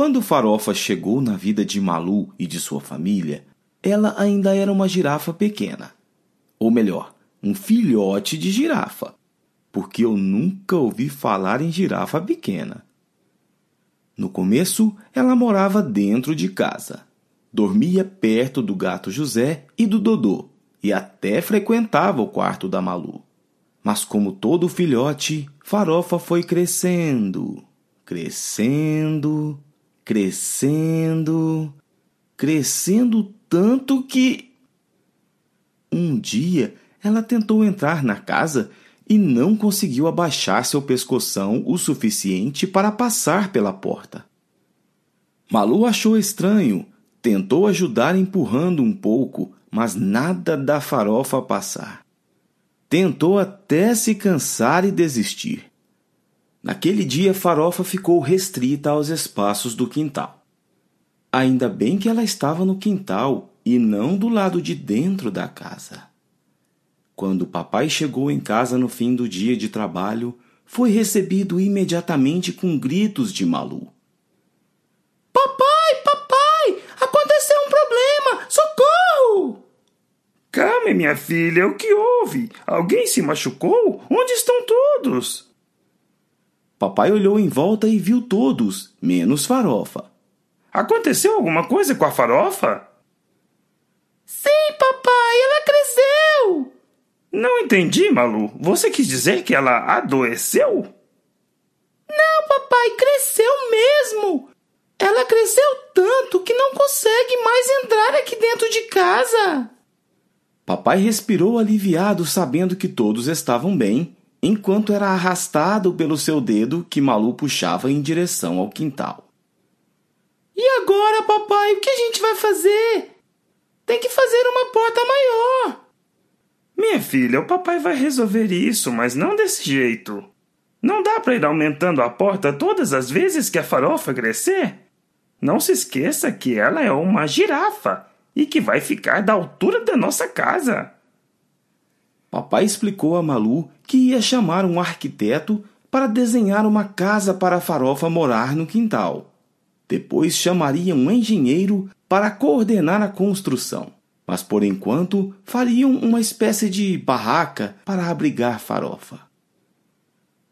Quando Farofa chegou na vida de Malu e de sua família, ela ainda era uma girafa pequena. Ou melhor, um filhote de girafa, porque eu nunca ouvi falar em girafa pequena. No começo, ela morava dentro de casa. Dormia perto do gato José e do Dodô, e até frequentava o quarto da Malu. Mas, como todo filhote, Farofa foi crescendo, crescendo, crescendo, crescendo tanto que. Um dia ela tentou entrar na casa e não conseguiu abaixar seu pescoção o suficiente para passar pela porta. Malu achou estranho, tentou ajudar empurrando um pouco, mas nada da farofa passar. Tentou até se cansar e desistir. Naquele dia, Farofa ficou restrita aos espaços do quintal. Ainda bem que ela estava no quintal e não do lado de dentro da casa. Quando o papai chegou em casa no fim do dia de trabalho, foi recebido imediatamente com gritos de Malu. Papai, papai, aconteceu um problema! Socorro! Calme, minha filha, o que houve? Alguém se machucou? Onde estão todos? Papai olhou em volta e viu todos, menos Farofa. Aconteceu alguma coisa com a farofa? Sim, papai, ela cresceu! Não entendi, Malu. Você quis dizer que ela adoeceu? Não, papai, cresceu mesmo! Ela cresceu tanto que não consegue mais entrar aqui dentro de casa. Papai respirou aliviado, sabendo que todos estavam bem, enquanto era arrastado pelo seu dedo que Malu puxava em direção ao quintal. E agora, papai, o que a gente vai fazer? Tem que fazer uma porta maior. Minha filha, o papai vai resolver isso, mas não desse jeito. Não dá para ir aumentando a porta todas as vezes que a farofa crescer. Não se esqueça que ela é uma girafa e que vai ficar da altura da nossa casa. Papai explicou a Malu que ia chamar um arquiteto para desenhar uma casa para a farofa morar no quintal. Depois chamaria um engenheiro para coordenar a construção. Mas por enquanto fariam uma espécie de barraca para abrigar Farofa.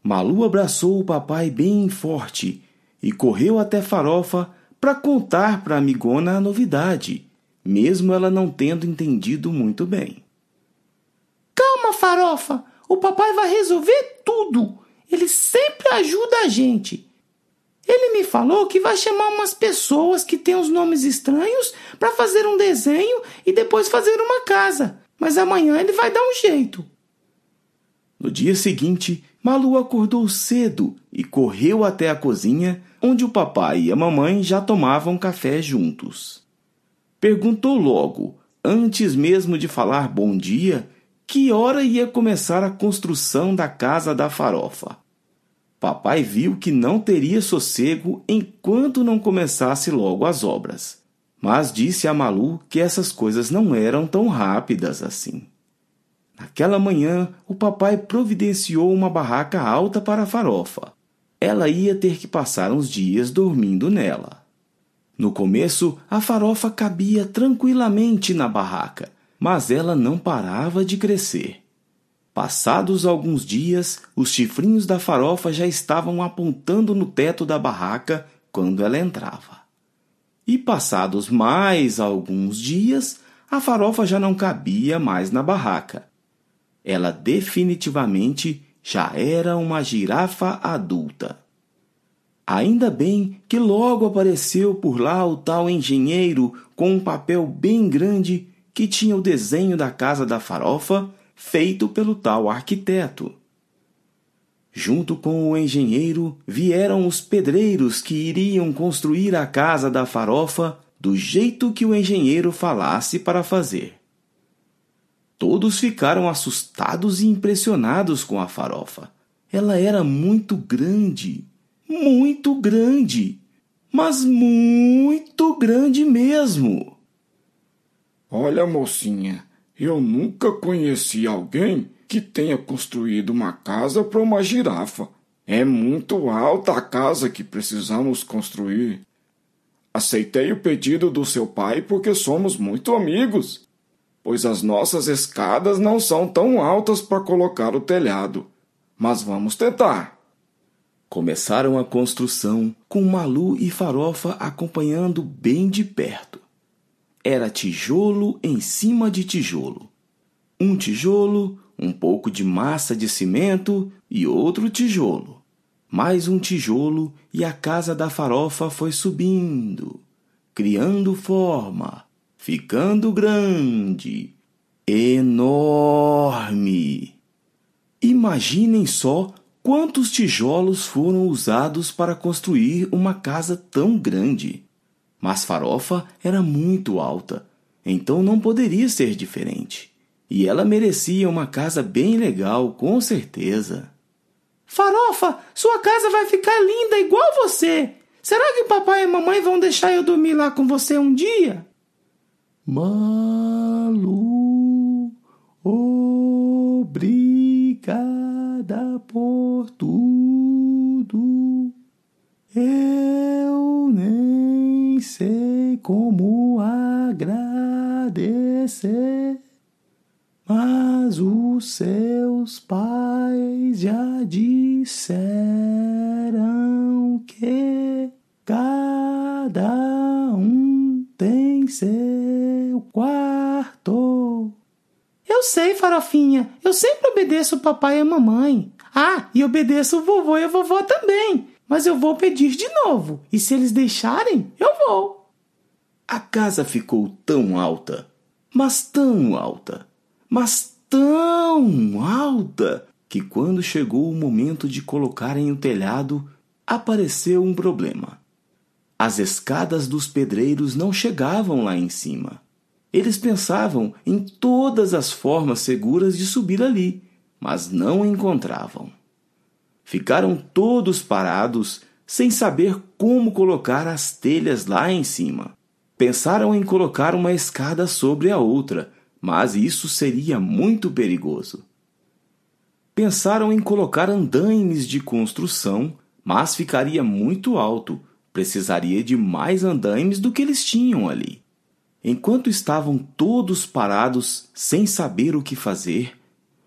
Malu abraçou o papai bem forte e correu até Farofa para contar para a amigona a novidade, mesmo ela não tendo entendido muito bem. Calma, Farofa! O papai vai resolver tudo! Ele sempre ajuda a gente! Ele me falou que vai chamar umas pessoas que têm os nomes estranhos para fazer um desenho e depois fazer uma casa. Mas amanhã ele vai dar um jeito. No dia seguinte, Malu acordou cedo e correu até a cozinha, onde o papai e a mamãe já tomavam café juntos. Perguntou logo, antes mesmo de falar bom dia, que hora ia começar a construção da casa da farofa. Papai viu que não teria sossego enquanto não começasse logo as obras. Mas disse a Malu que essas coisas não eram tão rápidas assim. Naquela manhã, o papai providenciou uma barraca alta para a farofa. Ela ia ter que passar uns dias dormindo nela. No começo, a farofa cabia tranquilamente na barraca, mas ela não parava de crescer. Passados alguns dias, os chifrinhos da farofa já estavam apontando no teto da barraca quando ela entrava. E passados mais alguns dias, a farofa já não cabia mais na barraca. Ela definitivamente já era uma girafa adulta. Ainda bem que logo apareceu por lá o tal engenheiro com um papel bem grande que tinha o desenho da casa da farofa feito pelo tal arquiteto. Junto com o engenheiro vieram os pedreiros que iriam construir a casa da farofa do jeito que o engenheiro falasse para fazer. Todos ficaram assustados e impressionados com a farofa. Ela era muito grande, muito grande, mas muito grande mesmo. Olha, mocinha, eu nunca conheci alguém que tenha construído uma casa para uma girafa. É muito alta a casa que precisamos construir. Aceitei o pedido do seu pai porque somos muito amigos, pois as nossas escadas não são tão altas para colocar o telhado. Mas vamos tentar. Começaram a construção com Malu e Farofa acompanhando bem de perto. Era tijolo em cima de tijolo. Um tijolo, um pouco de massa de cimento e outro tijolo. Mais um tijolo e a casa da farofa foi subindo, criando forma, ficando grande, enorme. Imaginem só quantos tijolos foram usados para construir uma casa tão grande. Mas Farofa era muito alta, então não poderia ser diferente. E ela merecia uma casa bem legal, com certeza. Farofa, sua casa vai ficar linda igual você. Será que papai e mamãe vão deixar eu dormir lá com você um dia? Malu, obrigada por tudo. Eu sei como agradecer. Mas os seus pais já disseram que cada um tem seu quarto. Eu sei, Farofinha. Eu sempre obedeço o papai e a mamãe. Ah, e obedeço o vovô e a vovó também. Mas eu vou pedir de novo. E se eles deixarem, eu A casa ficou tão alta, mas tão alta mas tão alta que quando chegou o momento de colocarem o telhado, apareceu um problema. As escadas dos pedreiros não chegavam lá em cima. Eles pensavam em todas as formas seguras de subir ali, mas não encontravam. Ficaram todos parados, sem saber como colocar as telhas lá em cima. Pensaram em colocar uma escada sobre a outra, mas isso seria muito perigoso. Pensaram em colocar andaimes de construção, mas ficaria muito alto, precisaria de mais andaimes do que eles tinham ali. Enquanto estavam todos parados, sem saber o que fazer,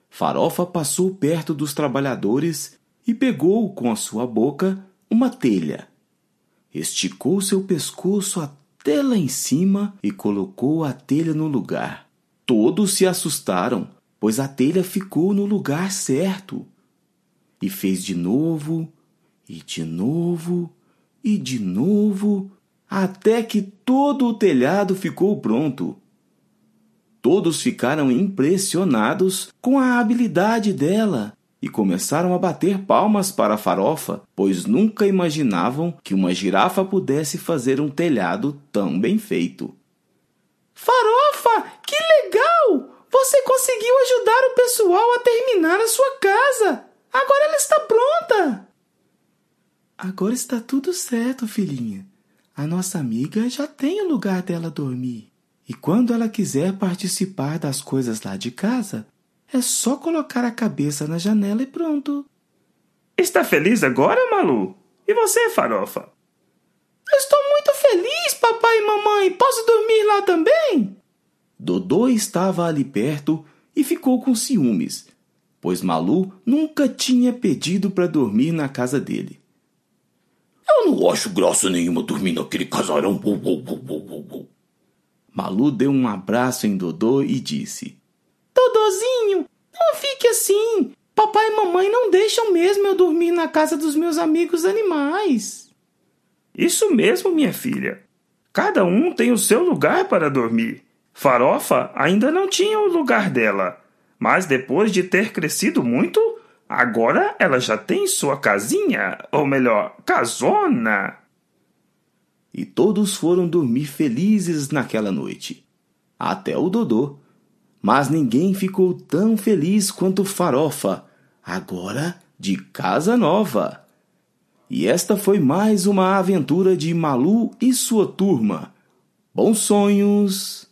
Farofa passou perto dos trabalhadores e pegou com a sua boca uma telha. Esticou seu pescoço até lá em cima e colocou a telha no lugar. Todos se assustaram, pois a telha ficou no lugar certo. E fez de novo, e de novo, e de novo, até que todo o telhado ficou pronto. Todos ficaram impressionados com a habilidade dela e começaram a bater palmas para a farofa, pois nunca imaginavam que uma girafa pudesse fazer um telhado tão bem feito. Farofa, que legal! Você conseguiu ajudar o pessoal a terminar a sua casa. Agora ela está pronta. Agora está tudo certo, filhinha. A nossa amiga já tem o lugar dela dormir. E quando ela quiser participar das coisas lá de casa, é só colocar a cabeça na janela e pronto. Está feliz agora, Malu? E você, Farofa? Estou muito feliz, papai e mamãe. Posso dormir lá também? Dodô estava ali perto e ficou com ciúmes, pois Malu nunca tinha pedido para dormir na casa dele. Eu não acho graça nenhuma dormir naquele casarão. Malu deu um abraço em Dodô e disse: Dodôzinho, não fique assim. Papai e mamãe não deixam mesmo eu dormir na casa dos meus amigos animais. Isso mesmo, minha filha. Cada um tem o seu lugar para dormir. Farofa ainda não tinha o lugar dela, mas depois de ter crescido muito, agora ela já tem sua casinha, ou melhor, casona. E todos foram dormir felizes naquela noite, até o Dodô. Mas ninguém ficou tão feliz quanto Farofa, agora de casa nova. E esta foi mais uma aventura de Malu e sua turma. Bons sonhos!